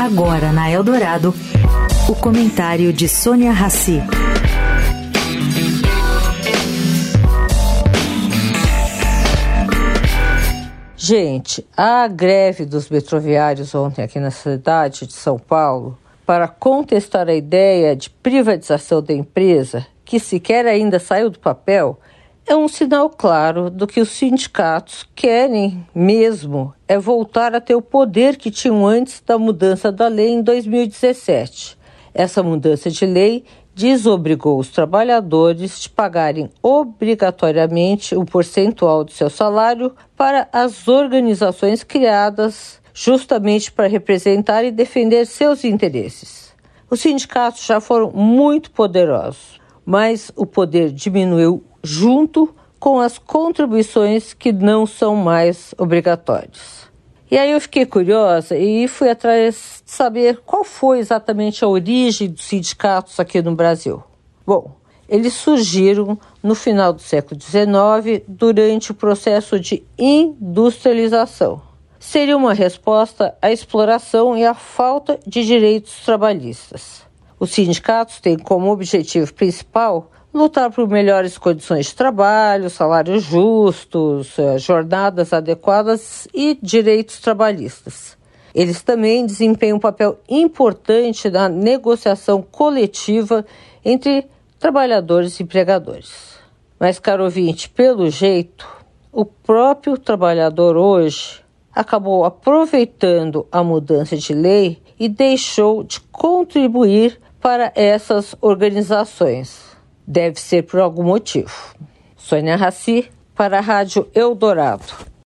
Agora na Eldorado, o comentário de Sônia Rassi. Gente, a greve dos metroviários ontem aqui na cidade de São Paulo para contestar a ideia de privatização da empresa, que sequer ainda saiu do papel, é um sinal claro do que os sindicatos querem mesmo é voltar a ter o poder que tinham antes da mudança da lei em 2017. Essa mudança de lei desobrigou os trabalhadores de pagarem obrigatoriamente o percentual do seu salário para as organizações criadas justamente para representar e defender seus interesses. Os sindicatos já foram muito poderosos, mas o poder diminuiu junto com as contribuições que não são mais obrigatórias. E aí eu fiquei curiosa e fui atrás de saber qual foi exatamente a origem dos sindicatos aqui no Brasil. Bom, eles surgiram no final do século XIX durante o processo de industrialização. Seria uma resposta à exploração e à falta de direitos trabalhistas. Os sindicatos têm como objetivo principal lutar por melhores condições de trabalho, salários justos, eh, jornadas adequadas e direitos trabalhistas. Eles também desempenham um papel importante na negociação coletiva entre trabalhadores e empregadores. Mas, caro ouvinte, pelo jeito, o próprio trabalhador hoje acabou aproveitando a mudança de lei e deixou de contribuir para essas organizações. Deve ser por algum motivo. Sônia Raci, para a Rádio Eldorado.